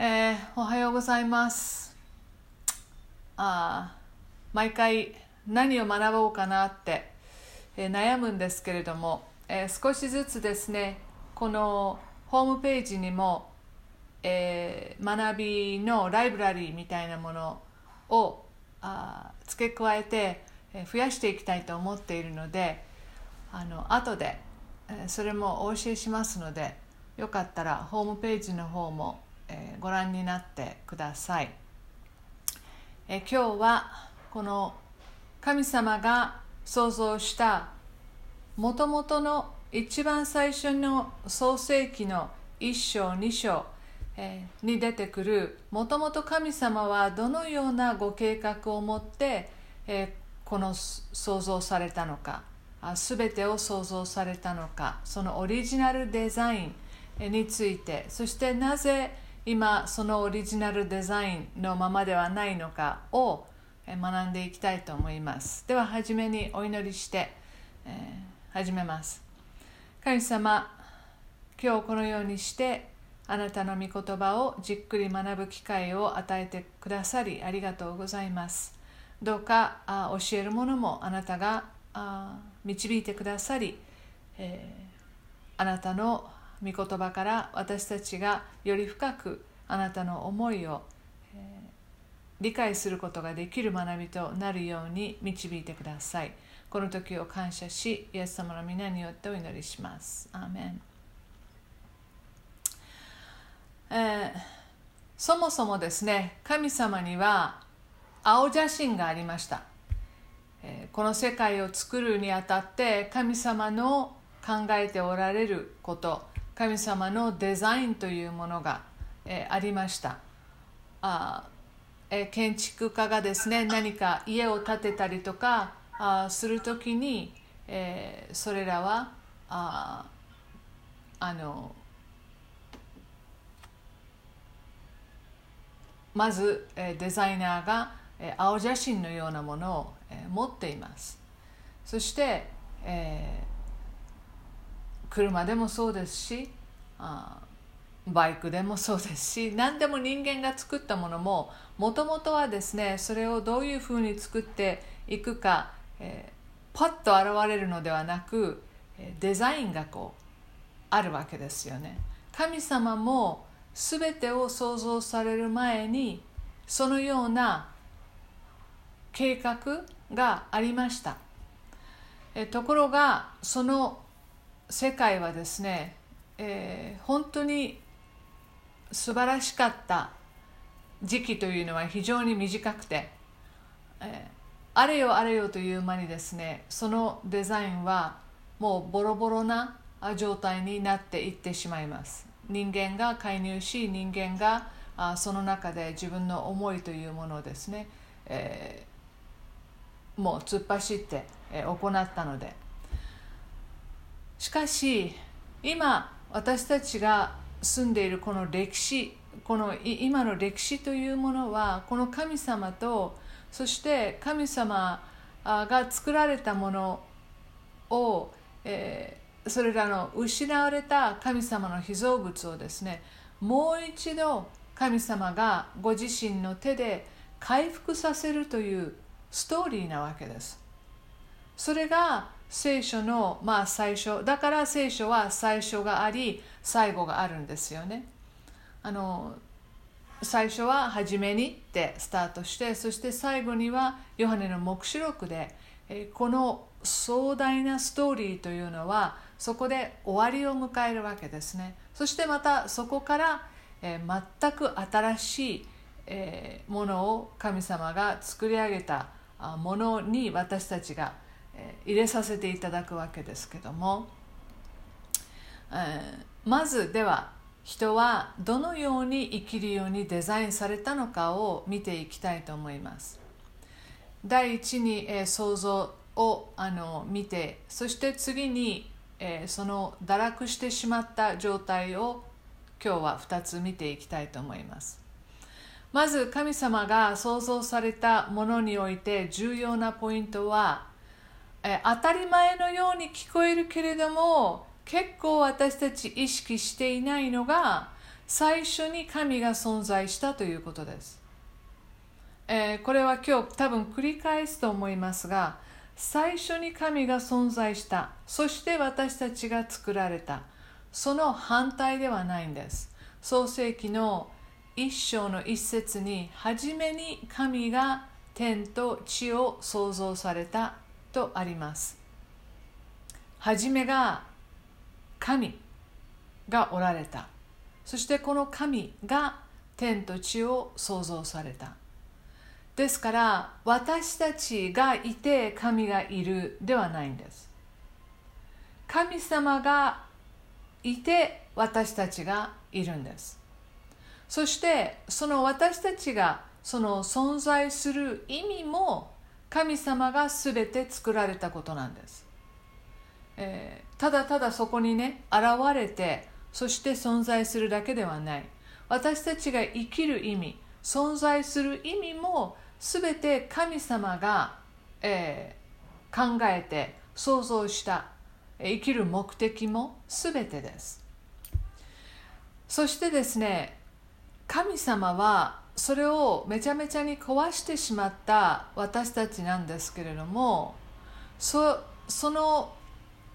えー、おはようございます。あ毎回何を学ぼうかなって、えー、悩むんですけれども、えー、少しずつですねこのホームページにも、え、学びのライブラリーみたいなものをあ付け加えて、え、増やしていきたいと思っているのであの後で、え、それもお教えしますのでよかったらホームページの方もえー、ご覧になってください、えー、今日はこの神様が創造したもともとの一番最初の創世記の一章二章、え、に出てくるもともと神様はどのようなご計画を持って、えこの創造されたのかすべてを創造されたのかそのオリジナルデザインについてそしてなぜ今そのオリジナルデザインのままではないのかを学んでいきたいと思います。では初めにお祈りして、えー、始めます。神様今日このようにしてあなたの御言葉をじっくり学ぶ機会を与えてくださりありがとうございます。どうかあ教えるものもあなたがあ導いてくださり、えー、あなたの御言葉から私たちがより深くあなたの思いを、えー、理解することができる学びとなるように導いてください。この時を感謝しイエス様の皆によってお祈りします。アーメン、えー、そもそもですね神様には青写真がありました、えー、この世界を作るにあたって神様の考えておられること神様のデザインというものが、えー、ありました。あ、えー、建築家がですね何か家を建てたりとかあする時に、えー、それらはああのまず、えデザイナーが、え青写真のようなものを、え持っています。そして、えー車でもそうですしあバイクでもそうですし何でも人間が作ったものももともとはですねそれをどういうふうに作っていくか、えー、パッと現れるのではなくデザインがこうあるわけですよね。神様も全てを創造される前にそのような計画がありました。えところがその世界はですね、えー、本当に素晴らしかった時期というのは非常に短くて、えー、あれよあれよという間にですねそのデザインはもうボロボロな状態になっていってしまいます。人間が介入し人間があその中で自分の思いというものをですね、えー、もう突っ走って、え、行ったのでしかし今私たちが住んでいるこの歴史この今の歴史というものはこの神様とそして神様が作られたものを、えー、それらの失われた神様の被造物をですねもう一度神様がご自身の手で回復させるというストーリーなわけです。それが聖書の、まあ、最初だから聖書は最初があり最後があるんですよね。あの最初は初めにってスタートしてそして最後にはヨハネの黙示録でこの壮大なストーリーというのはそこで終わりを迎えるわけですね。そしてまたそこから全く新しいものを神様が作り上げたものに私たちが入れさせていただくわけですけども、えー、まずでは人はどのように生きるようにデザインされたのかを見ていきたいと思います。第一に、えー、想像をあの見てそして次に、えー、その堕落してしまった状態を今日は2つ見ていきたいと思います。まず神様が創造されたものにおいて重要なポイントはえ当たり前のように聞こえるけれども結構私たち意識していないのが最初に神が存在したということです、えー、これは今日多分繰り返すと思いますが最初に神が存在したそして私たちが作られたその反対ではないんです。創世記の一章の一節に初めに神が天と地を創造されたとあります。初めが神がおられた。そしてこの神が天と地を創造された。ですから私たちがいて神がいるではないんです。神様がいて私たちがいるんです。そしてその私たちがその存在する意味も神様が全て作られたことなんです、えー、ただただそこにね現れてそして存在するだけではない。私たちが生きる意味存在する意味も全て神様が、えー、考えて想像した生きる目的も全てです。そしてですね神様はそれをめちゃめちゃに壊してしまった私たちなんですけれどもそその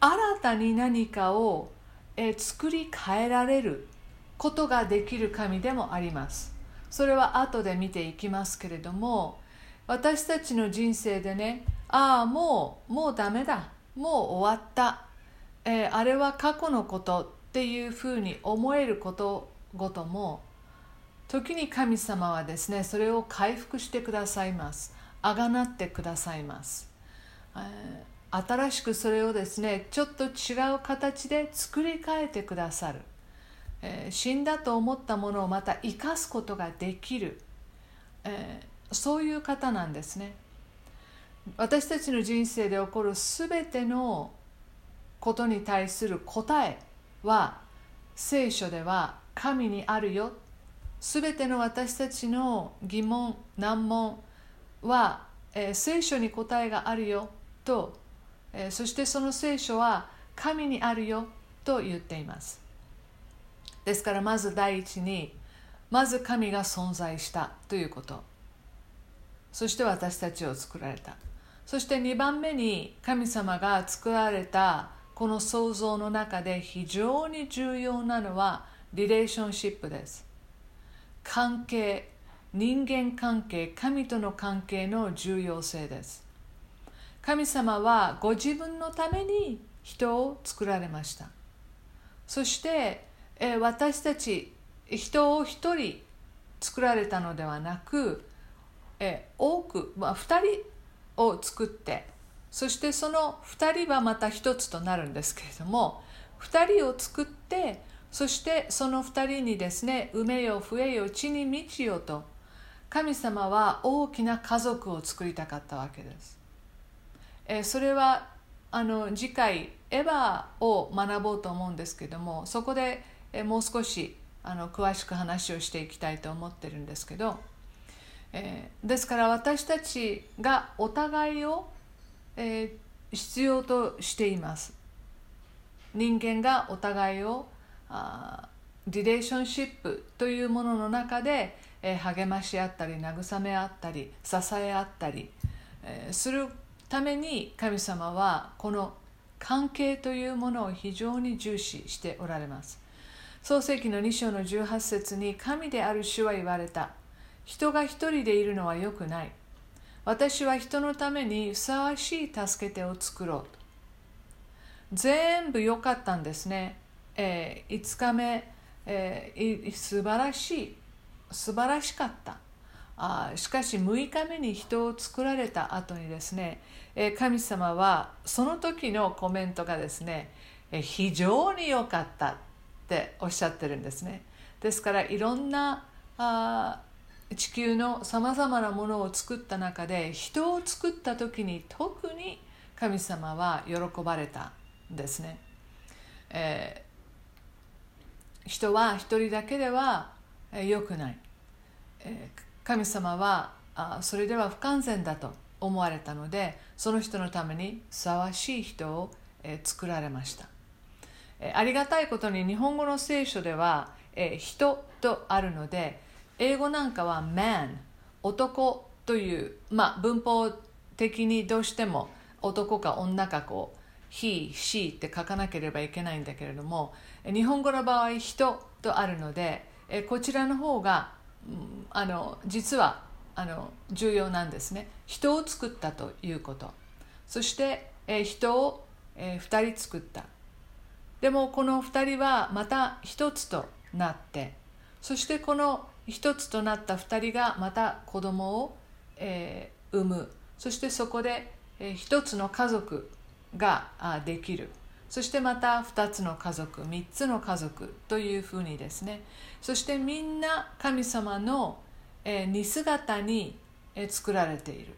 新たに何かを、え作り変えられることができる神でもあります。それは後で見ていきますけれども私たちの人生でねああもうもうダメだ。もう終わった、えー、あれは過去のことっていうふうに思えることごとも時に神様はですねそれを回復してくださいます。あがなってくださいます、新しくそれをですねちょっと違う形で作り変えてくださる、え、死んだと思ったものをまた生かすことができる、え、そういう方なんですね。私たちの人生で起こる全てのことに対する答えは聖書では神にあるよすべての私たちの疑問難問は、えー、聖書に答えがあるよと、えー、そしてその聖書は神にあるよと言っています。ですからまず第一にまず神が存在したということ。そして私たちを作られた。そして2番目に神様が作られたこの創造の中で非常に重要なのはリレーションシップです。関係人間関係神との関係の重要性です。神様はご自分のために人を作られました。そして、え私たち人を一人作られたのではなく、え多く、まあ、2人を作ってそしてその2人はまた一つとなるんですけれども2人を作ってそしてその2人にですね「埋めよ増えよ地に満ちよ」と神様は大きな家族を作りたかったわけです。えそれはあの次回エヴァを学ぼうと思うんですけどもそこでえもう少しあの詳しく話をしていきたいと思ってるんですけど、えー、ですから私たちがお互いを、えー、必要としています人間がお互いをあリレーションシップというものの中で、え、励まし合ったり慰め合ったり支え合ったり、え、するために神様はこの関係というものを非常に重視しておられます。創世紀の2章の18節に神である主は言われた。人が一人でいるのはよくない。私は人のためにふさわしい助け手を作ろう。全部良かったんですね。えー、5日目、えー、素晴らしい。素晴らしかった。あしかし6日目に人を作られた後にですね、えー、神様はその時のコメントがですね、えー、非常に良かったっておっしゃってるんですね。ですからいろんなあ地球のさまざまなものを作った中で人を作った時に特に神様は喜ばれたんですね、え人は一人だけでは良くない。神様はそれでは不完全だと思われたのでその人のためにふさわしい人を作られました。ありがたいことに日本語の聖書では、人とあるので英語なんかは man 男という、まあ、文法的にどうしても男か女かこう he, she って書かなければいけないんだけれども日本語の場合人とあるのでこちらの方があの実はあの重要なんですね。人を作ったということ。そして人を2人作った。でもこの2人はまた1つとなってそしてこの1つとなった2人がまた子供を、えー、産む。そしてそこで、1つの家族ができる。そしてまた2つの家族3つの家族というふうにですね。そしてみんな神様の、似姿に、作られている。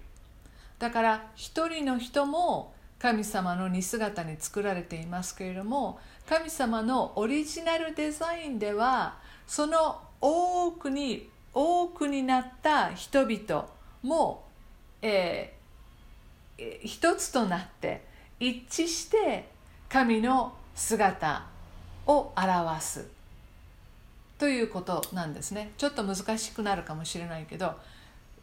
だから一人の人も神様の似姿に作られていますけれども神様のオリジナルデザインではその多くに多くになった人々も、えー、一つとなって一致して神の姿を表すということなんですね。ちょっと難しくなるかもしれないけど。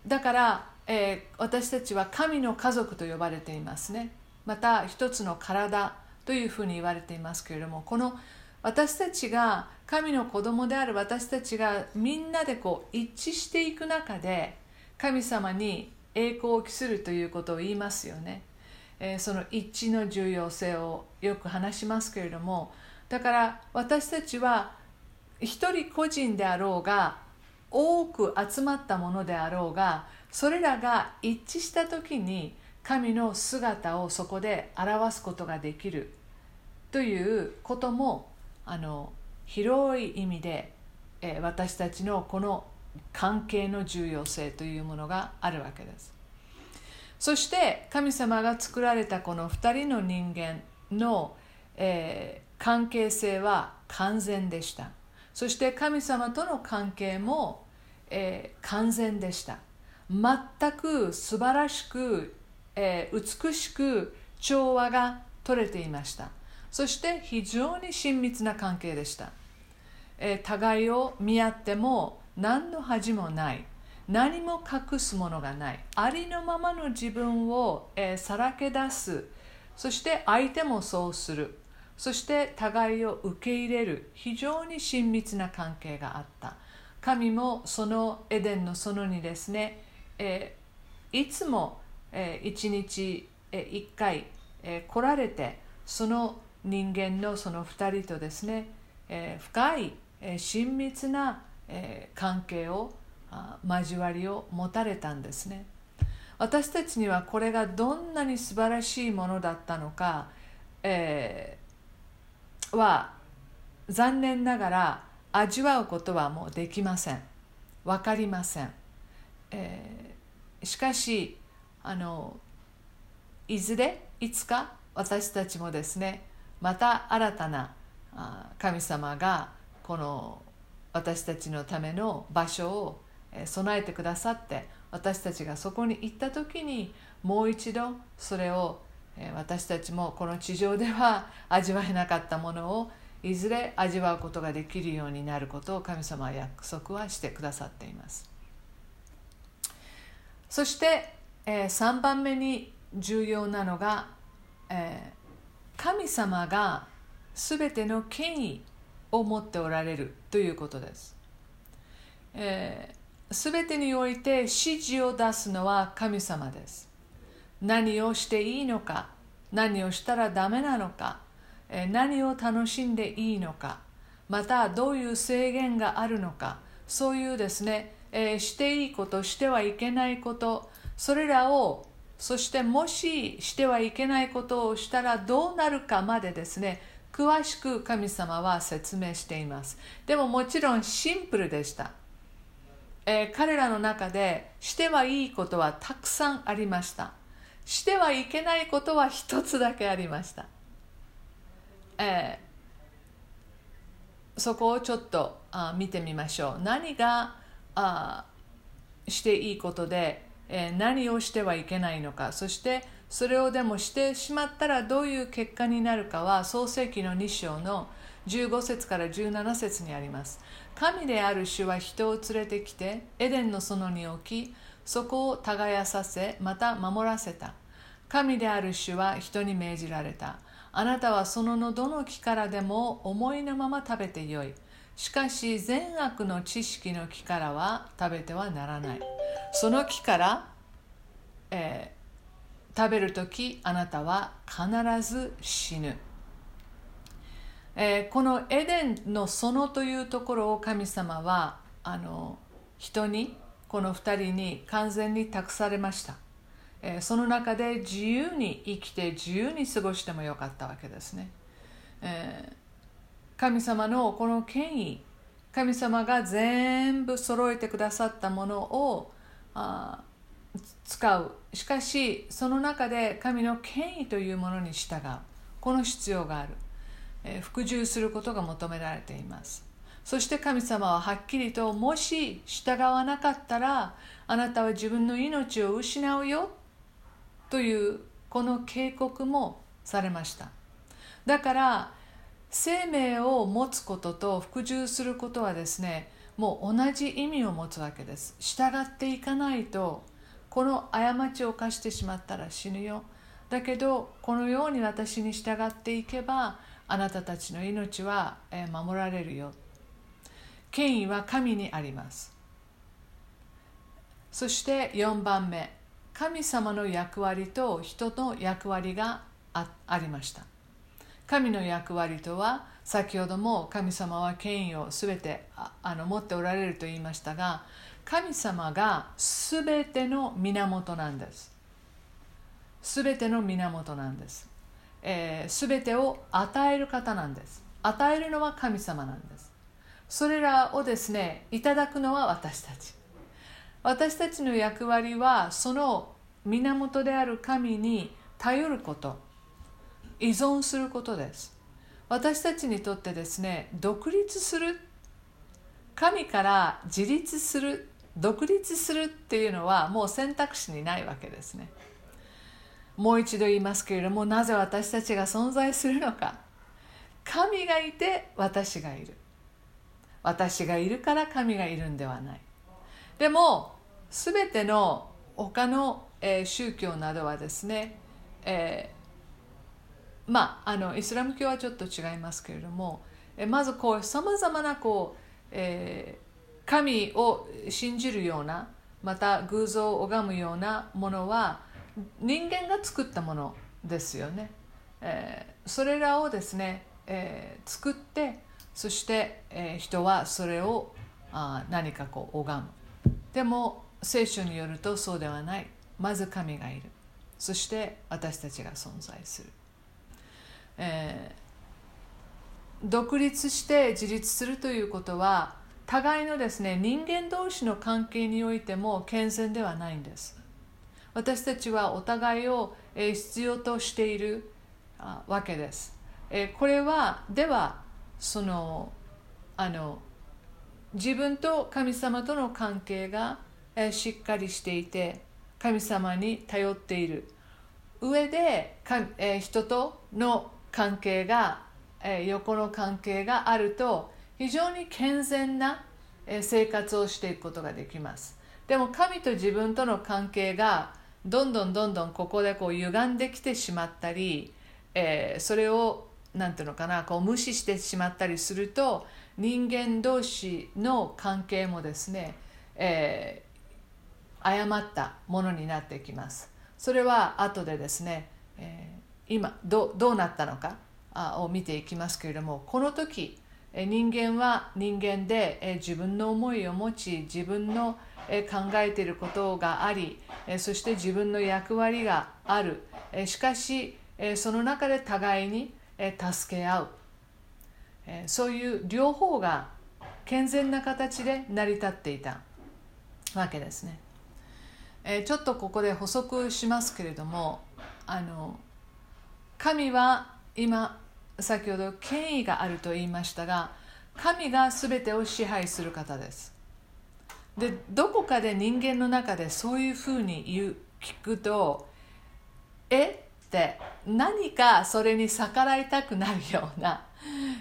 だから、えー、私たちは神の家族と呼ばれていますね。また一つの体というふうに言われていますけれどもこの私たちが神の子供である私たちがみんなでこう一致していく中で神様に栄光を期するということを言いますよね、え、その一致の重要性をよく話しますけれどもだから私たちは一人個人であろうが多く集まったものであろうがそれらが一致した時に神の姿をそこで表すことができるということもあの広い意味で、え私たちのこの関係の重要性というものがあるわけです。そして神様が作られたこの2人の人間の、えー、関係性は完全でした。そして神様との関係も、えー、完全でした。全く素晴らしく、えー、美しく調和が取れていました。そして非常に親密な関係でした、え、互いを見合っても何の恥もない。何も隠すものがない。ありのままの自分を、えー、さらけ出す。そして相手もそうする。そして互いを受け入れる。非常に親密な関係があった。神もそのエデンの園にですね、えー、いつも、えー、一日、えー、一回、えー、来られてその人間のその2人とですね、えー、深い、えー、親密な、えー、関係を交わりを持たれたんですね。私たちにはこれがどんなに素晴らしいものだったのか、えー、は残念ながら味わうことはもうできません。分かりません、えー、しかしあのいずれいつか私たちもですねまた新たな神様がこの私たちのための場所を備えてくださって私たちがそこに行った時にもう一度それを私たちもこの地上では味わえなかったものをいずれ味わうことができるようになることを神様は約束はしてくださっています。そして3番目に重要なのが神様が全ての権威を持っておられるということです、えー、全てにおいて指示を出すのは神様です。何をしていいのか何をしたらダメなのか何を楽しんでいいのかまたどういう制限があるのかそういうですね、えー、していいことしてはいけないことそれらをそしてもししてはいけないことをしたらどうなるかまでですね詳しく神様は説明しています。でももちろんシンプルでした。えー、彼らの中でしてはいいことはたくさんありました。してはいけないことは一つだけありました、えー、そこをちょっとあ見てみましょう。何があしていいことで、えー、何をしてはいけないのか。そしてそれをでもしてしまったらどういう結果になるかは創世紀の2章の15節から17節にあります。神である主は人を連れてきてエデンの園に置きそこを耕させまた守らせた。神である主は人に命じられた。あなたはそののどの木からでも思いのまま食べてよい。しかし善悪の知識の木からは食べてはならない。その木から、えー、食べる時あなたは必ず死ぬ、えー、このエデンの園というところを神様はあの人にこの2人に完全に託されました、えー、その中で自由に生きて自由に過ごしてもよかったわけですね、えー神様のこの権威神様が全部揃えてくださったものをあ使う。しかしその中で神の権威というものに従う。この必要がある、服従することが求められています。そして神様ははっきりともし従わなかったらあなたは自分の命を失うよというこの警告もされました。だから生命を持つことと服従することはですねもう同じ意味を持つわけです。従っていかないとこの過ちを犯してしまったら死ぬよ。だけどこのように私に従っていけばあなたたちの命は守られるよ。権威は神にあります。そして4番目。神様の役割と人の役割がありました。神の役割とは先ほども神様は権威を全てあの持っておられると言いましたが神様が全ての源なんです。全ての源なんです、えー、全てを与える方なんです。与えるのは神様なんです。それらをですねいただくのは私たち。私たちの役割はその源である神に頼ること。依存することです。私たちにとってですね独立する。神から自立する。独立するっていうのはもう選択肢にないわけですね。もう一度言いますけれどもなぜ私たちが存在するのか。神がいて私がいる。私がいるから神がいるんではない。でも全ての他の、えー、宗教などはですね、えーまあ、あのイスラム教はちょっと違いますけれどもえまずこうさまざまなこう、えー、神を信じるようなまた偶像を拝むようなものは人間が作ったものですよね、えー、それらをですね、えー、作ってそして、えー、人はそれをあ何かこう拝む。でも聖書によるとそうではない。まず神がいる。そして私たちが存在する。えー、独立して自立するということは互いのですね人間同士の関係においても健全ではないんです。私たちはお互いを必要としているわけです。これはではそのあの自分と神様との関係がしっかりしていて神様に頼っている。上で人との関係が、横の関係があると非常に健全な、生活をしていくことができます。でも神と自分との関係がどんどんどんどんここでこう歪んできてしまったり、えー、それを何ていうのかなこう無視してしまったりすると人間同士の関係もですね、えー、誤ったものになってきます。それは後でですね、えー今どどうなったのかを見ていきますけれどもこの時人間は人間で自分の思いを持ち自分の考えていることがありそして自分の役割がある。しかしその中で互いに助け合う。そういう両方が健全な形で成り立っていたわけですね。ちょっとここで補足しますけれどもあの神は今先ほど権威があると言いましたが神が全てを支配する方です。でどこかで人間の中でそういうふうに言う聞くとえ？って何かそれに逆らいたくなるような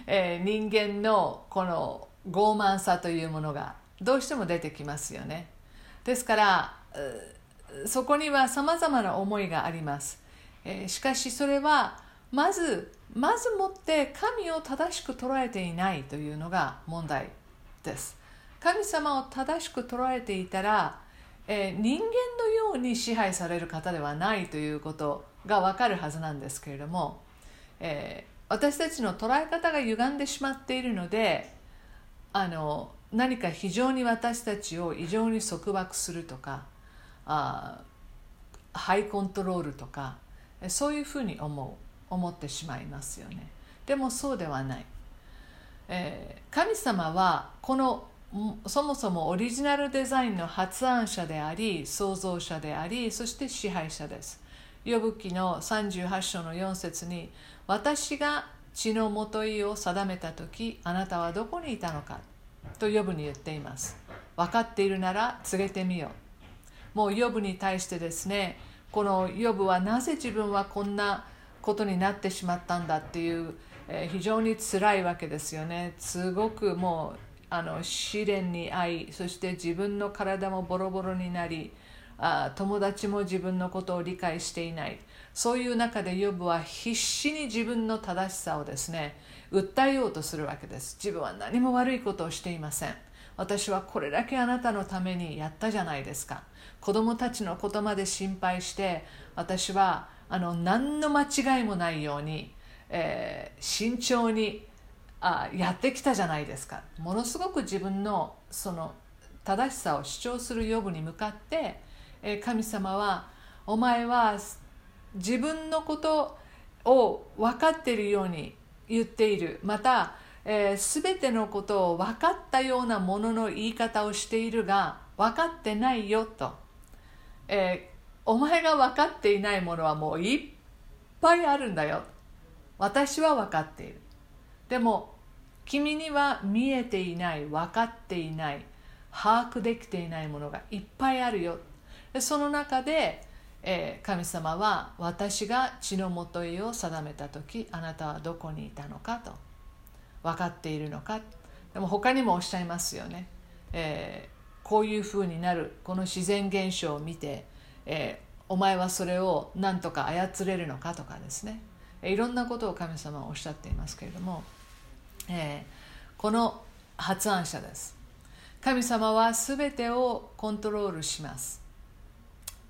えー、人間のこの傲慢さというものがどうしても出てきますよね。ですからそこにはさまざまな思いがあります、えー、しかしそれはまずまずもって神を正しく捉えていないというのが問題です。神様を正しく捉えていたら、えー、人間のように支配される方ではないということがわかるはずなんですけれども、えー、私たちの捉え方が歪んでしまっているのであの何か非常に私たちを異常に束縛するとかあハイコントロールとかそういうふうに思う思ってしまいますよね。でもそうではない、えー、神様はこのそもそもオリジナルデザインの発案者であり創造者でありそして支配者です。呼ぶ記の38章の4節に「私が血のもといを定めた時あなたはどこにいたのか?」と呼ぶに言っています。分かっているなら告げてみよう。もう呼ぶに対してですねこの呼ぶはなぜ自分はこんなことになってしまったんだっていう、えー、非常につらいわけですよね。すごくもうあの試練に遭いそして自分の体もボロボロになりあ友達も自分のことを理解していない。そういう中でヨブは必死に自分の正しさをですね訴えようとするわけです。自分は何も悪いことをしていません。私はこれだけあなたのためにやったじゃないですか。子供たちのことまで心配して私はあの何の間違いもないように、えー、慎重にあやってきたじゃないですか。ものすごく自分のその正しさを主張する予部に向かって、え、神様はお前は自分のことを分かっているように言っている。また、えー、全てのことを分かったようなものの言い方をしているが分かってないよと、えお前が分かっていないものはもういっぱいあるんだよ。私は分かっている。でも君には見えていない分かっていない把握できていないものがいっぱいあるよ。でその中で、えー、神様は私が血のもといを定めた時あなたはどこにいたのかと分かっているのか。でも他にもおっしゃいますよね、えー、こういうふうになるこの自然現象を見てえー、お前はそれを何とか操れるのかとかですね。いろんなことを神様はおっしゃっていますけれども、えー、この発案者です。神様は全てをコントロールします、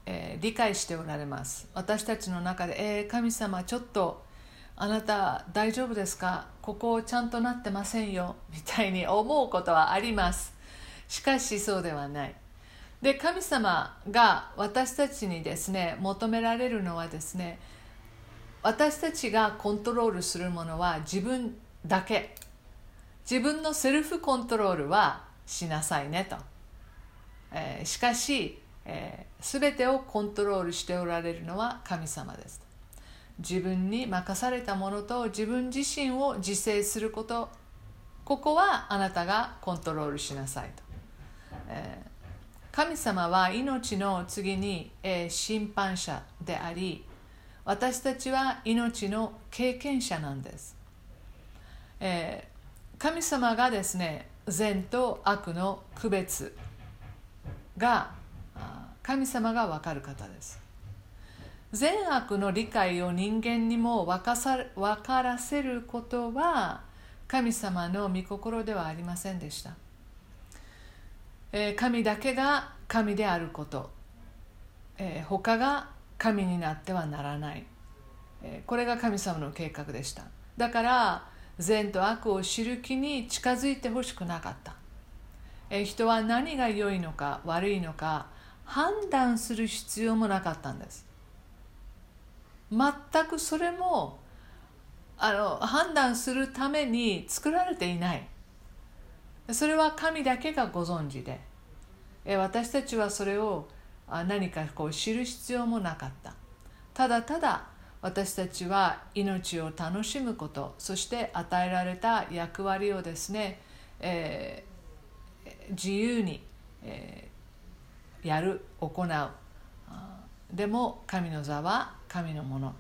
えー、理解しておられます。私たちの中で、えー、神様ちょっとあなた大丈夫ですか？ここちゃんとなってませんよ。みたいに思うことはあります。しかしそうではない。で神様が私たちにですね求められるのはですね私たちがコントロールするものは自分だけ。自分のセルフコントロールはしなさいねと、えー、しかし、えー、全てをコントロールしておられるのは神様です自分に任されたものと自分自身を自制すること。ここはあなたがコントロールしなさいと、えー神様は命の次に、えー、審判者であり私たちは命の経験者なんです、えー、神様がですね善と悪の区別が神様が分かる方です。善悪の理解を人間にも分かさ分からせることは神様の御心ではありませんでした。え神だけが神であること、え他が神になってはならない、えこれが神様の計画でした。だから善と悪を知る気に近づいてほしくなかった、え人は何が良いのか悪いのか判断する必要もなかったんです。全くそれもあの判断するために作られていない。それは神だけがご存知で。私たちはそれを何かこう知る必要もなかった。ただただ私たちは命を楽しむことそして与えられた役割をですね、えー、自由に、えー、やる行う。でも神の座は神のもの。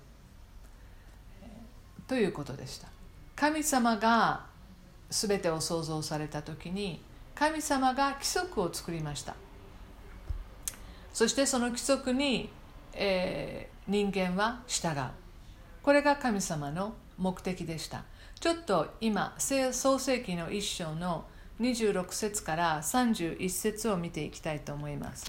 ということでした。神様が全てを創造された時に神様が規則を作りました。そしてその規則に、えー、人間は従う。これが神様の目的でした。ちょっと今創世記の一章の26節から31節を見ていきたいと思います。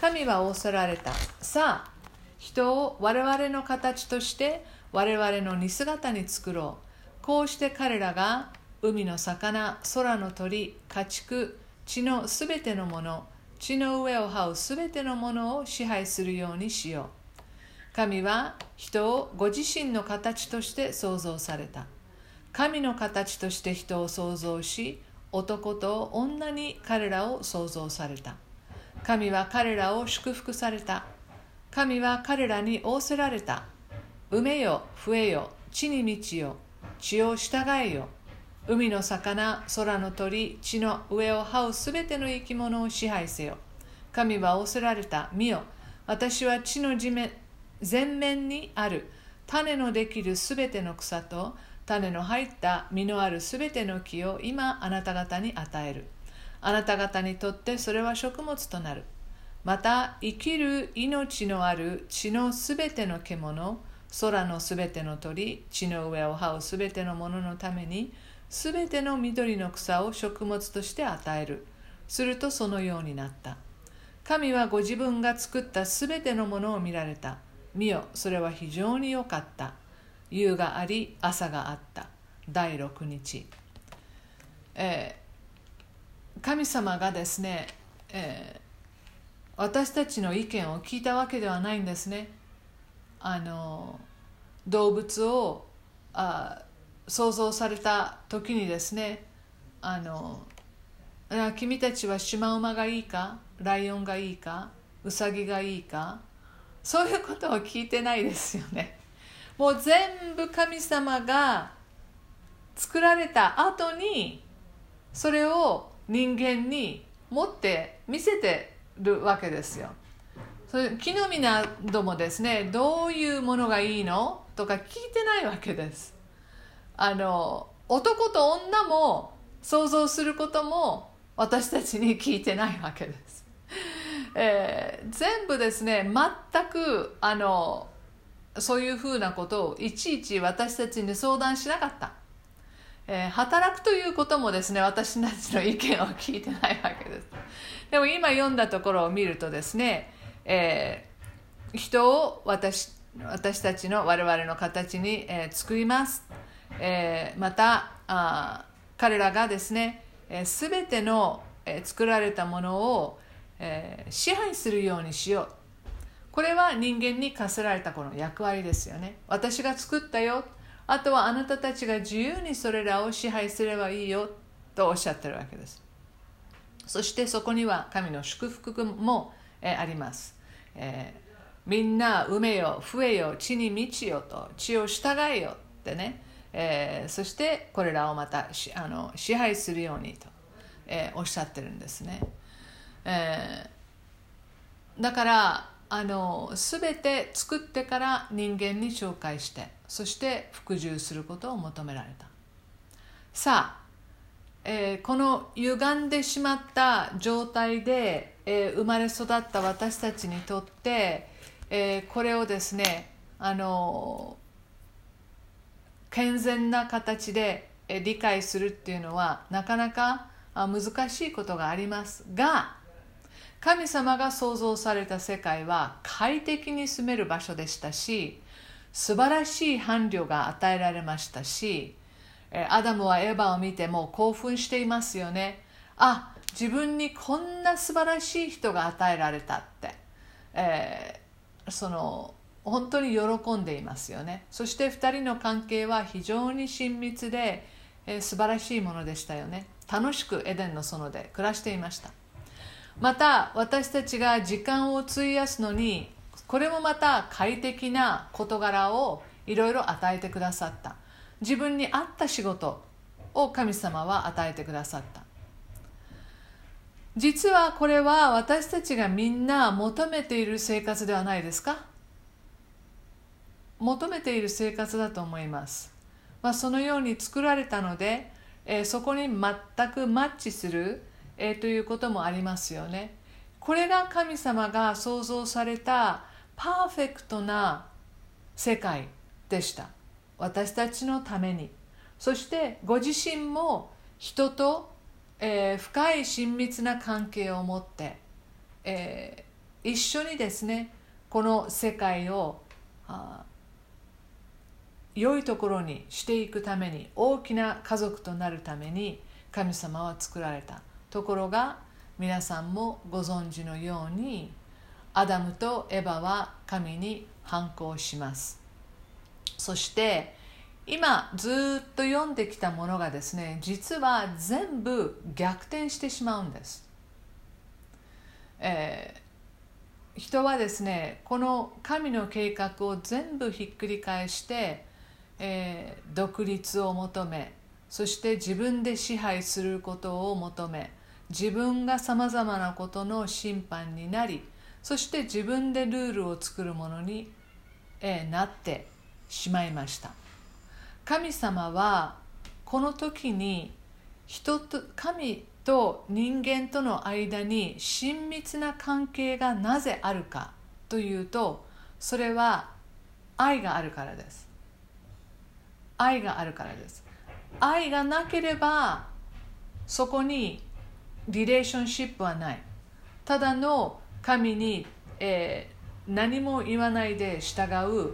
神は仰せられた。さあ人を我々の形として我々の似姿に作ろう。こうして彼らが海の魚空の鳥家畜地のすべてのもの地の上を這うすべてのものを支配するようにしよう。神は人をご自身の形として創造された。神の形として人を創造し男と女に彼らを創造された。神は彼らを祝福された。神は彼らに仰せられた。埋めよ増えよ地に満ちよ地を従えよ。海の魚空の鳥地の上を這うすべての生き物を支配せよ。神は仰せられた。見よ私は地の地面全面にある種のできるすべての草と種の入った実のあるすべての木を今あなた方に与える。あなた方にとってそれは食物となる。また生きる命のある地のすべての獣空のすべての鳥地の上を這うすべてのもののためにすべての緑の草を食物として与える。するとそのようになった。神はご自分が作ったすべてのものを見られた。見よそれは非常に良かった。夕があり朝があった。第6日、えー、神様がですね、えー、私たちの意見を聞いたわけではないんですね。あの動物をあ想像された時にですねあの君たちはシマウマがいいかライオンがいいかウサギがいいかそういうことを聞いてないですよねもう全部神様が作られた後にそれを人間に持って見せてるわけですよ。それ木の実などもですねどういうものがいいのとか聞いてないわけです。あの男と女も想像することも私たちに聞いてないわけです。えー、全部ですね全くあのそういうふうなことをいちいち私たちに相談しなかった、えー、働くということもですね私たちの意見を聞いてないわけです。でも今読んだところを見るとですね、えー、人を私私たちの我々の形に、えー、作ります、えー、またあ彼らがですね、えー、全ての、えー、作られたものを、えー、支配するようにしよう。これは人間に課せられたこの役割ですよね。私が作ったよ。あとはあなたたちが自由にそれらを支配すればいいよ。とおっしゃってるわけです。そしてそこには神の祝福も、えあります、えー、みんな埋めよ増えよ地に満ちよと地を従えよってね、えー、そしてこれらをまたあの支配するようにと、えー、おっしゃってるんですね、えだからあの全て作ってから人間に紹介してそして服従することを求められた。さあ、えー、この歪んでしまった状態で、えー、生まれ育った私たちにとって、えー、これをですねあの健全な形で理解するっていうのはなかなか難しいことがありますが神様が創造された世界は快適に住める場所でしたし素晴らしい伴侶が与えられましたしアダムはエヴァを見ても興奮していますよね。あ自分にこんな素晴らしい人が与えられたって、えー、その本当に喜んでいますよね。そして2人の関係は非常に親密で、えー、素晴らしいものでしたよね。楽しくエデンの園で暮らしていました。また私たちが時間を費やすのにこれもまた快適な事柄をいろいろ与えてくださった。自分に合った仕事を神様は与えてくださった。実はこれは私たちがみんな求めている生活ではないですか？求めている生活だと思います。まあ、そのように作られたので、えー、そこに全くマッチする、えー、ということもありますよね。これが神様が創造されたパーフェクトな世界でした。私たちのために。そしてご自身も人と、えー、深い親密な関係を持って、えー、一緒にですねこの世界を良いところにしていくために大きな家族となるために神様は作られた。ところが皆さんもご存知のようにアダムとエバは神に反抗します。そして今ずっと読んできたものがですね実は全部逆転してしまうんです、えー、人はですねこの神の計画を全部ひっくり返して、えー、独立を求めそして自分で支配することを求め自分がさまざまなことの審判になりそして自分でルールを作るものに、えなってしまいました。神様はこの時に人と神と人間との間に親密な関係がなぜあるかというとそれは愛があるからです。愛があるからです。愛がなければそこにリレーションシップはない。ただの神に、えー、何も言わないで従う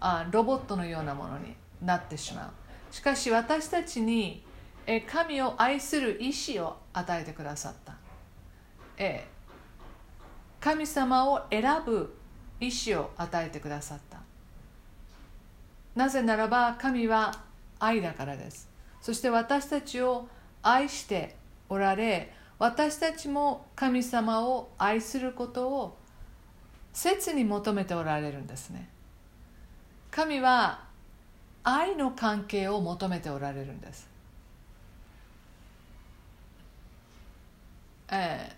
あロボットのようなものになってしまう。しかし私たちに、えー、神を愛する意志を与えてくださった、えー、神様を選ぶ意志を与えてくださった。なぜならば神は愛だからです。そして私たちを愛しておられ私たちも神様を愛することを切に求めておられるんですね。神は愛の関係を求めておられるんです、え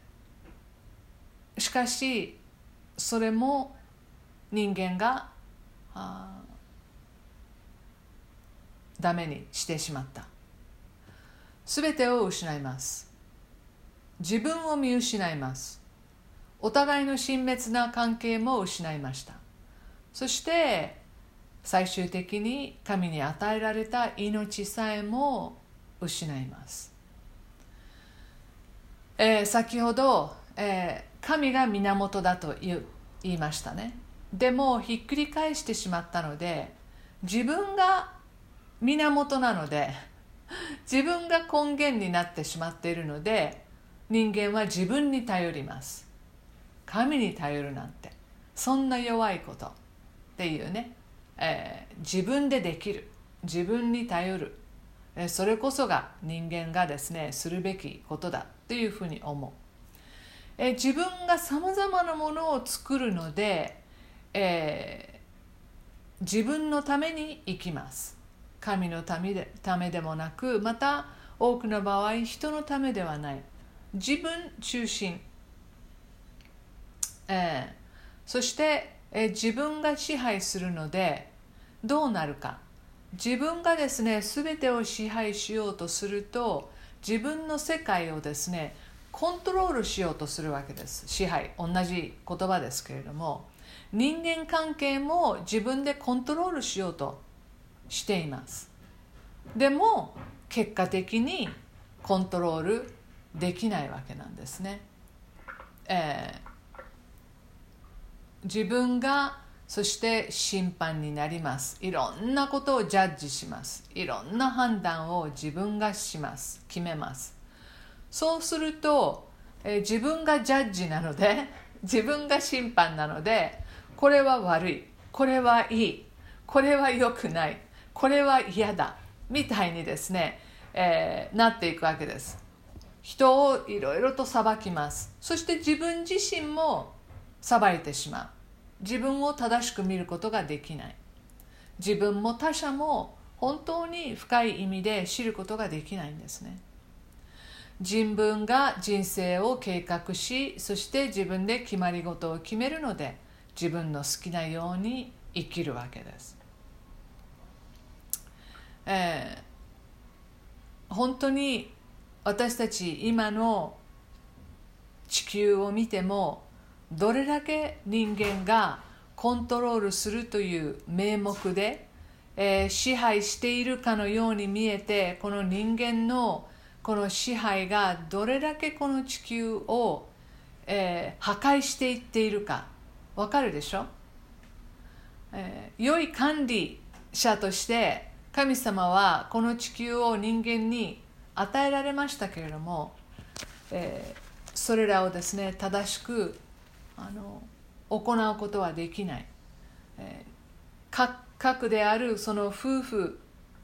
ー、しかしそれも人間がダメにしてしまった。全てを失います。自分を見失います。お互いの親密な関係も失いました。そして最終的に神に与えられた命さえも失います、えー、先ほど、えー、神が源だと言いましたね。でもひっくり返してしまったので自分が源なので自分が根源になってしまっているので人間は自分に頼ります。神に頼るなんてそんな弱いことっていうね、えー、自分でできる自分に頼る、それこそが人間がですねするべきことだというふうに思う、えー、自分がさまざまなものを作るので、え自分のために生きます。神のためでためでもなくまた多くの場合人のためではない。自分中心、えー、そして、えー、自分が支配するのでどうなるか。自分がですね全てを支配しようとすると自分の世界をですねコントロールしようとするわけです。支配。同じ言葉ですけれども。人間関係も自分でコントロールしようとしています。でも結果的にコントロールできないわけなんですね。えー、自分がそして審判になります。いろんなことをジャッジします。いろんな判断を自分がします。決めます。そうすると、えー、自分がジャッジなので 自分が審判なのでこれは悪い。これはいい。これは良くない。これは嫌だ。みたいにですね、えー、なっていくわけです。人をいろいろと裁きます。そして自分自身も裁いてしまう。自分を正しく見ることができない。自分も他者も本当に深い意味で知ることができないんですね。人文が人生を計画しそして自分で決まり事を決めるので自分の好きなように生きるわけです。えー、本当に私たち今の地球を見てもどれだけ人間がコントロールするという名目で、えー、支配しているかのように見えてこの人間のこの支配がどれだけこの地球を、えー、破壊していっているか。わかるでしょ、えー、良い管理者として神様はこの地球を人間に与えられましたけれども、えー、それらをですね正しくあの行うことはできない、えー、核であるその夫婦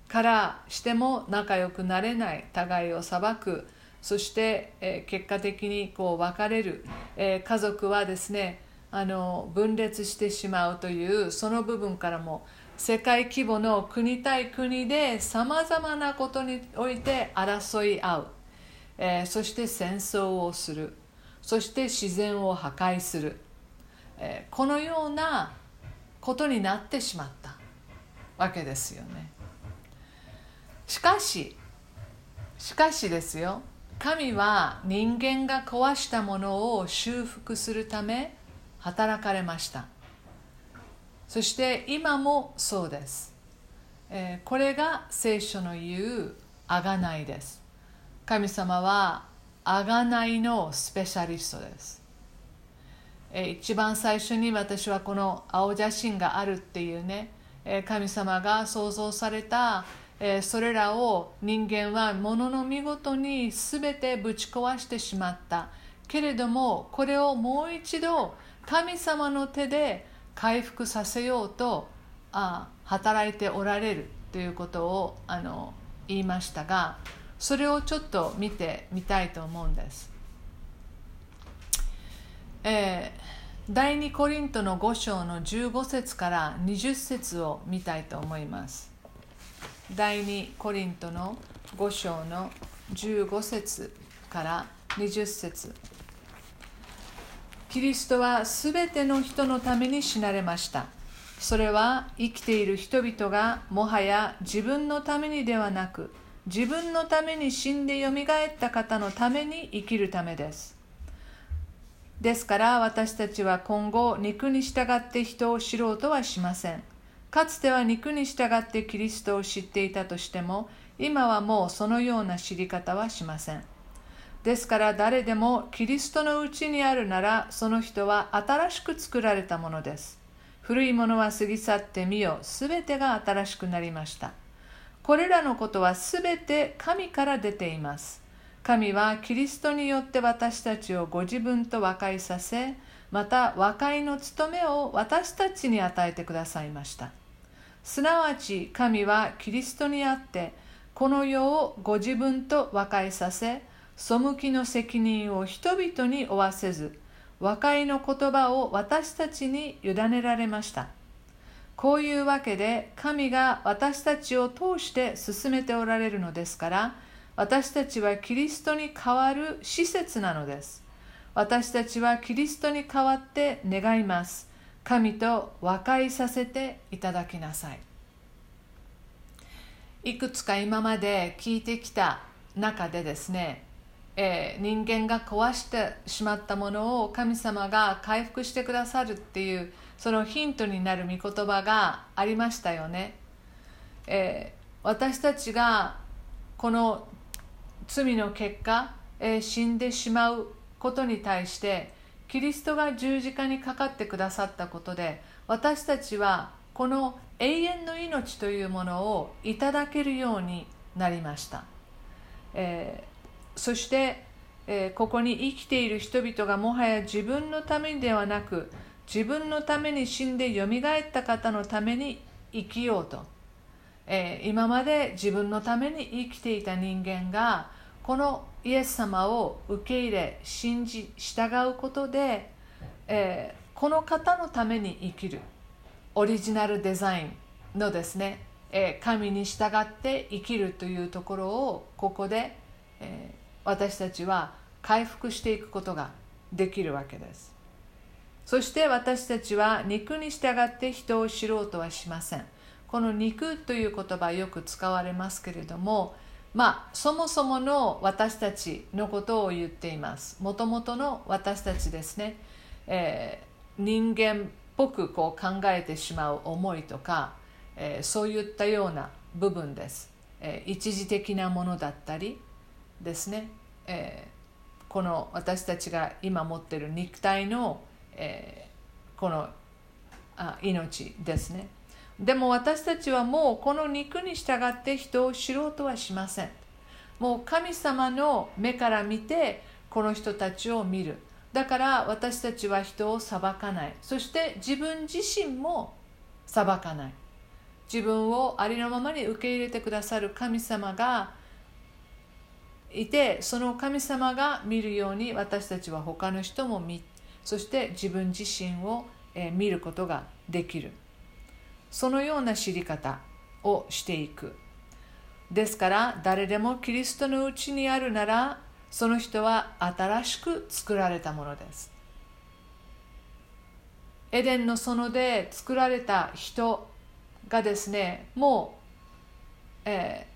からしても仲良くなれない互いを裁くそして、えー、結果的にこう別れる、えー、家族はですねあの分裂してしまうというその部分からも世界規模の国対国でさまざまなことにおいて争い合う、えー、そして戦争をする。そして自然を破壊する、えー、このようなことになってしまったわけですよね。しかししかしですよ。神は人間が壊したものを修復するため働かれました。そして今もそうです、えー、これが聖書の言う贖いです。神様は贖いのスペシャリストです、えー、一番最初に私はこの青写真があるっていうね、えー、神様が創造されたえそれらを人間はものの見事に全てぶち壊してしまった。けれどもこれをもう一度神様の手で回復させようとあ働いておられるということをあの言いましたがそれをちょっと見てみたいと思うんです。えー、第2コリントの5章の15節から20節を見たいと思います。第2コリントの5章の15節から20節キリストはすべての人のために死なれました。それは生きている人々がもはや自分のためにではなく自分のために死んでよみがえった方のために生きるためです。ですから私たちは今後肉に従って人を知ろうとはしません。かつては肉に従ってキリストを知っていたとしても今はもうそのような知り方はしません。ですから誰でもキリストのうちにあるならその人は新しく作られたものです。古いものは過ぎ去ってみよ、すべてが新しくなりました。これらのことはすべて神から出ています。神はキリストによって私たちをご自分と和解させ、また和解の務めを私たちに与えてくださいました。すなわち神はキリストにあって、この世をご自分と和解させ、背きの責任を人々に負わせず和解の言葉を私たちに委ねられました。こういうわけで神が私たちを通して進めておられるのですから私たちはキリストに代わる施設なのです。私たちはキリストに代わって願います。神と和解させていただきなさい。いくつか今まで聞いてきた中でですねえー、人間が壊してしまったものを神様が回復してくださるっていうそのヒントになる御言葉がありましたよね、えー、私たちがこの罪の結果、えー、死んでしまうことに対してキリストが十字架にかかってくださったことで私たちはこの永遠の命というものをいただけるようになりました、えーそして、えー、ここに生きている人々がもはや自分のためではなく自分のために死んでよみがえった方のために生きようと、えー、今まで自分のために生きていた人間がこのイエス様を受け入れ信じ従うことで、えー、この方のために生きる。オリジナルデザインのですね、え神に従って生きるというところをここで、え私たちは回復していくことができるわけです。そして私たちは肉に従って人を知ろうとはしません。この肉という言葉よく使われますけれどもまあそもそもの私たちのことを言っています。もともとの私たちですね、えー、人間っぽくこう考えてしまう思いとか、えー、そういったような部分です、えー、一時的なものだったりですね、えこの私たちが今持ってる肉体の、えこのあ命ですね。でも私たちはもうこの肉に従って人を知ろうとはしません。もう神様の目から見てこの人たちを見る。だから私たちは人を裁かない。そして自分自身も裁かない。自分をありのままに受け入れてくださる神様がいてその神様が見るように私たちは他の人も見そして自分自身を見ることができる。そのような知り方をしていく。ですから誰でもキリストのうちにあるならその人は新しく作られたものです。エデンの園で作られた人がですねもう、えー、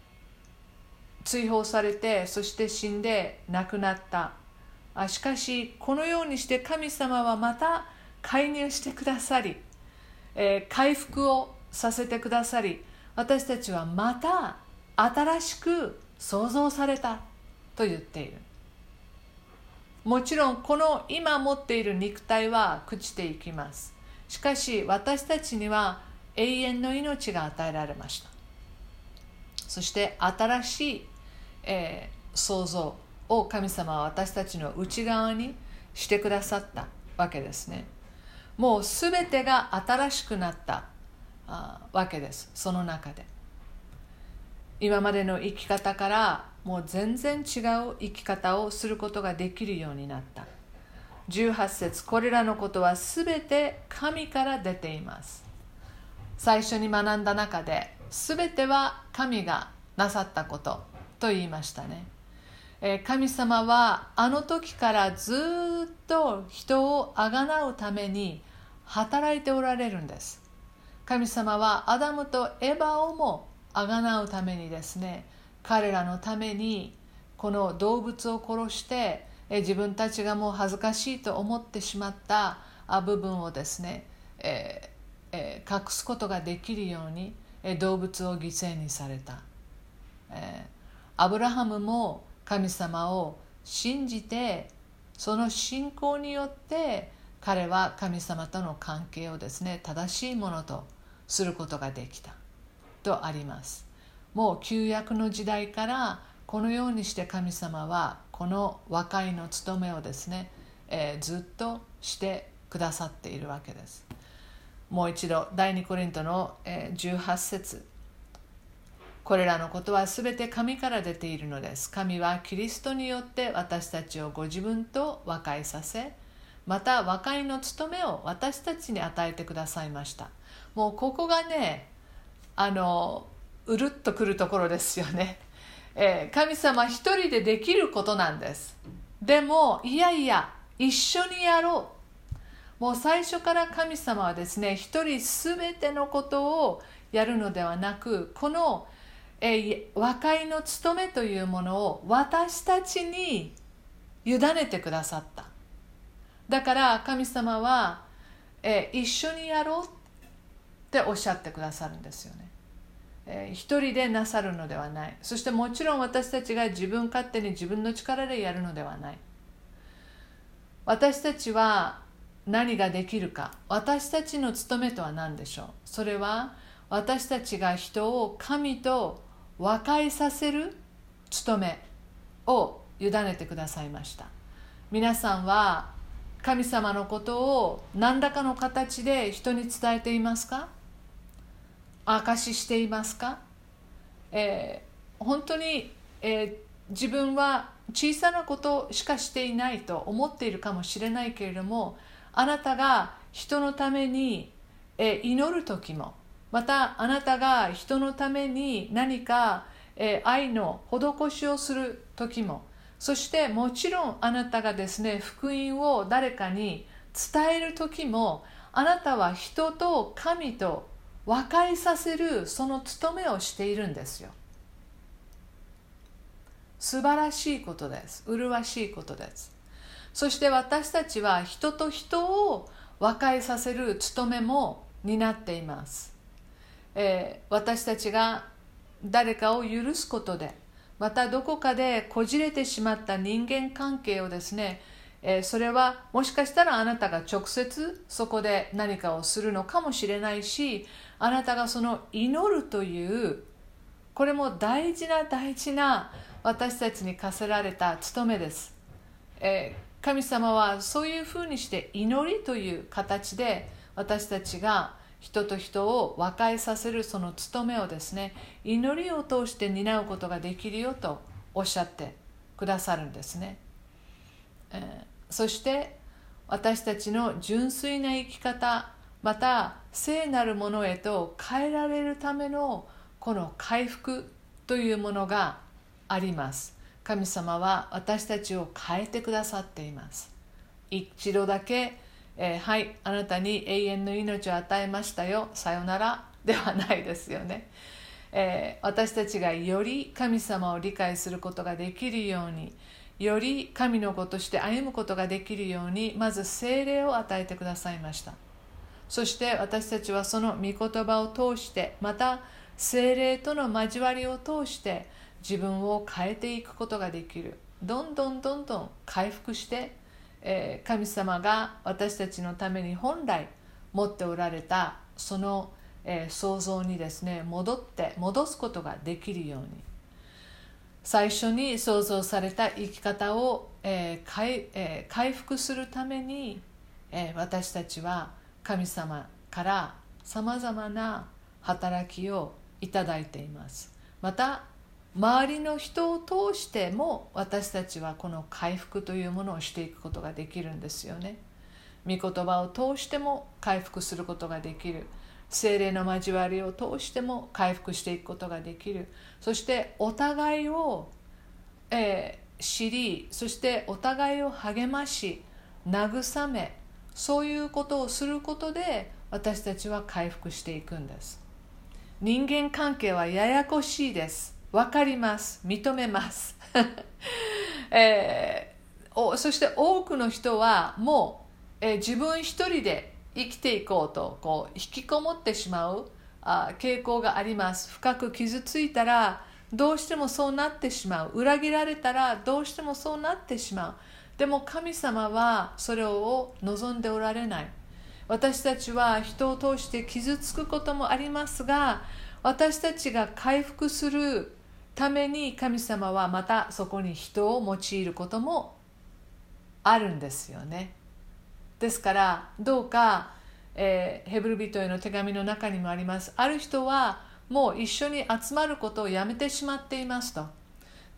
追放されてそして死んで亡くなった。あしかしこのようにして神様はまた介入してくださり、えー、回復をさせてくださり私たちはまた新しく創造されたと言っている。もちろんこの今持っている肉体は朽ちていきます。しかし私たちには永遠の命が与えられました。そして新しい、えー、創造を神様は私たちの内側にしてくださったわけですね。もう全てが新しくなったあわけです。その中で。今までの生き方からもう全然違う生き方をすることができるようになった。18節これらのことは全て神から出ています。最初に学んだ中で全ては神がなさったこと。と言いましたね。神様はあの時からずっと人をあがなうために働いておられるんです。神様はアダムとエバをもあがなうためにですね彼らのためにこの動物を殺して自分たちがもう恥ずかしいと思ってしまった部分をですね、ええー、隠すことができるように動物を犠牲にされた、えー、アブラハムも神様を信じてその信仰によって彼は神様との関係をですね正しいものとすることができた。とあります。もう旧約の時代からこのようにして神様はこの和解の務めをですね、えー、ずっとしてくださっているわけです。もう一度第2コリントの、18節。これらのことはすべて神から出ているのです。神はキリストによって私たちをご自分と和解させまた和解の務めを私たちに与えてくださいました。もうここがねあのうるっとくるところですよね、えー、神様一人でできることなんです。でもいやいや一緒にやろう。もう最初から神様はですね一人全てのことをやるのではなくこの、え、和解の務めというものを私たちに委ねてくださった。だから神様は、え、一緒にやろうっておっしゃってくださるんですよね。え、一人でなさるのではない。そしてもちろん私たちが自分勝手に自分の力でやるのではない。私たちは何ができるか私たちの務めとは何でしょう。それは私たちが人を神と和解させる務めを委ねてくださいました。皆さんは神様のことを何らかの形で人に伝えていますか？証ししていますか、えー、本当に、えー、自分は小さなことしかしていないと思っているかもしれないけれどもあなたが人のために、えー、祈る時もまたあなたが人のために何か、え愛の施しをする時も。そしてもちろんあなたがですね福音を誰かに伝える時もあなたは人と神と和解させるその務めをしているんですよ。素晴らしいことです。麗しいことです。そして私たちは人と人を和解させる務めも担っています、えー、私たちが誰かを許すことでまたどこかでこじれてしまった人間関係をですね、えー、それはもしかしたらあなたが直接そこで何かをするのかもしれないしあなたがその祈るというこれも大事な大事な私たちに課せられた務めです、えー、神様はそういうふうにして祈りという形で私たちが人と人を和解させるその務めをですね祈りを通して担うことができるよとおっしゃってくださるんですね、えー、そして私たちの純粋な生き方また聖なるものへと変えられるためのこの回復というものがあります。神様は私たちを変えてくださっています。一度だけえー、はいあなたに永遠の命を与えましたよ。さよなら。ではないですよね、えー、私たちがより神様を理解することができるようにより神の子として歩むことができるようにまず精霊を与えてくださいました。そして私たちはその御言葉を通してまた精霊との交わりを通して自分を変えていくことができる。どんどんどんどん回復してえ、神様が私たちのために本来持っておられたその、えー、創造にですね戻って戻すことができるように。最初に創造された生き方を、えー回えー、回復するために、えー、私たちは神様からさまざまな働きをいただいています。また周りの人を通しても私たちはこの回復というものをしていくことができるんですよね。御言葉を通しても回復することができる。精霊の交わりを通しても回復していくことができる。そしてお互いを、えー、知りそしてお互いを励まし慰めそういうことをすることで私たちは回復していくんです。人間関係はややこしいです。分かります。認めます、えー、おそして多くの人はもう、えー、自分一人で生きていこうとこう引きこもってしまうあ傾向があります。深く傷ついたらどうしてもそうなってしまう。裏切られたらどうしてもそうなってしまう。でも神様はそれを望んでおられない。私たちは人を通して傷つくこともありますが私たちが回復するために神様はまたそこに人を用いることもあるんですよね。ですからどうか、えー、ヘブル人への手紙の中にもあります。ある人はもう一緒に集まることをやめてしまっていますと。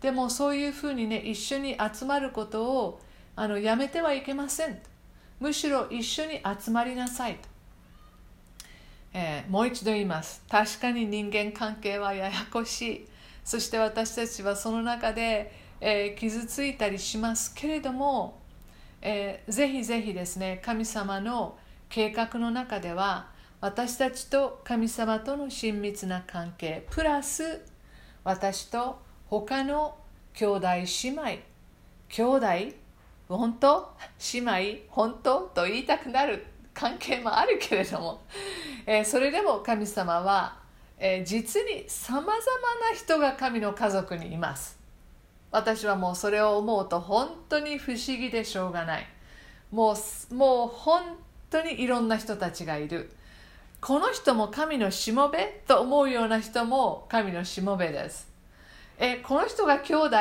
でもそういうふうにね一緒に集まることをあのやめてはいけません。むしろ一緒に集まりなさいと、えー、もう一度言います。確かに人間関係はややこしい。そして私たちはその中で、えー、傷ついたりしますけれども、えー、ぜひぜひですね神様の計画の中では私たちと神様との親密な関係プラス私と他の兄弟姉妹兄弟本当？姉妹？本当？と言いたくなる関係もあるけれども、えー、それでも神様はえー、実にさまざまな人が神の家族にいます。私はもうそれを思うと本当に不思議でしょうがない。もうもう本当にいろんな人たちがいる。この人も神のしもべと思うような人も神のしもべです。えこの人が兄弟？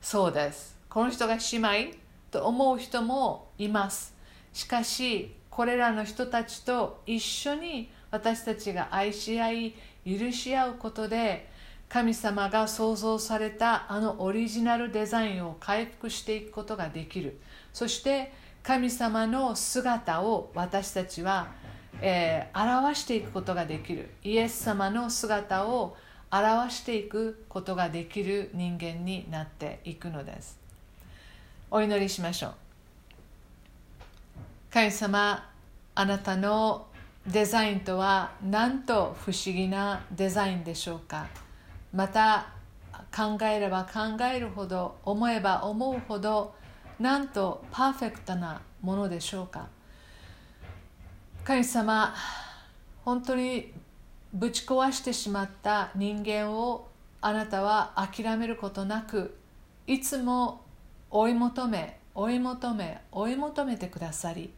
そうです。この人が姉妹と思う人もいます。しかしこれらの人たちと一緒に私たちが愛し合い許し合うことで神様が創造されたあのオリジナルデザインを回復していくことができる。そして神様の姿を私たちは、えー、表していくことができる。イエス様の姿を表していくことができる人間になっていくのです。お祈りしましょう。神様あなたのデザインとはなんと不思議なデザインでしょうか。また考えれば考えるほど思えば思うほどなんとパーフェクトなものでしょうか。神様本当にぶち壊してしまった人間をあなたは諦めることなくいつも追い求め追い求め追い求めてくださり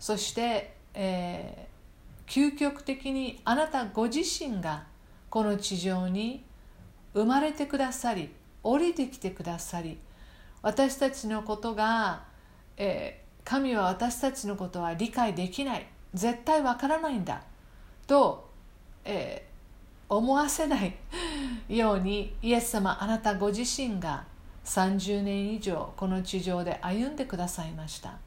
そして、えー、究極的にあなたご自身がこの地上に生まれてくださり降りてきてくださり私たちのことが、えー、神は私たちのことは理解できない。絶対わからないんだ。と、えー、思わせないようにイエス様あなたご自身が30年以上この地上で歩んでくださいました。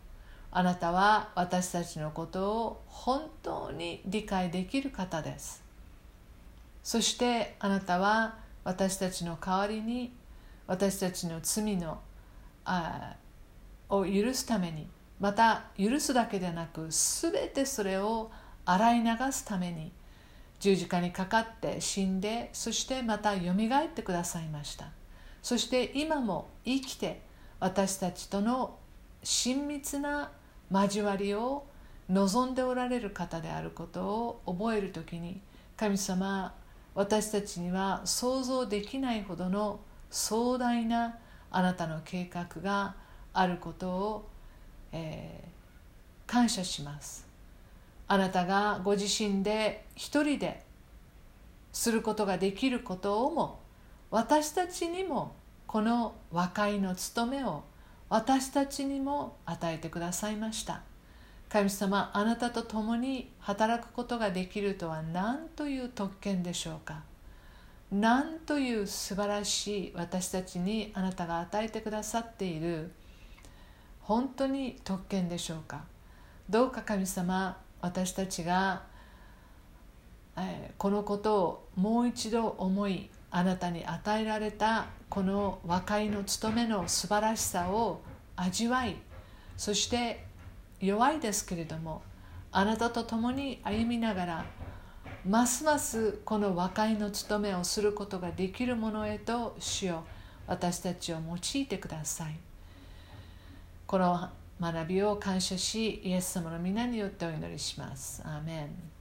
あなたは私たちのことを本当に理解できる方です。そしてあなたは私たちの代わりに私たちの罪のあを許すためにまた許すだけでなく全てそれを洗い流すために十字架にかかって死んでそしてまたよみがえってくださいました。そして今も生きて私たちとの親密な交わりを望んでおられる方であることを覚える時に神様私たちには想像できないほどの壮大なあなたの計画があることを、えー、感謝します。あなたがご自身で一人ですることができることをも私たちにもこの和解の務めを私たちにも与えてくださいました。神様あなたと共に働くことができるとは何という特権でしょうか？何という素晴らしい私たちにあなたが与えてくださっている本当に特権でしょうか？どうか神様私たちが、このことをもう一度思いあなたに与えられたこの和解の務めの素晴らしさを味わいそして弱いですけれどもあなたと共に歩みながらますますこの和解の務めをすることができるものへと主よ私たちを用いてください。この学びを感謝しイエス様の皆によってお祈りします。アーメン。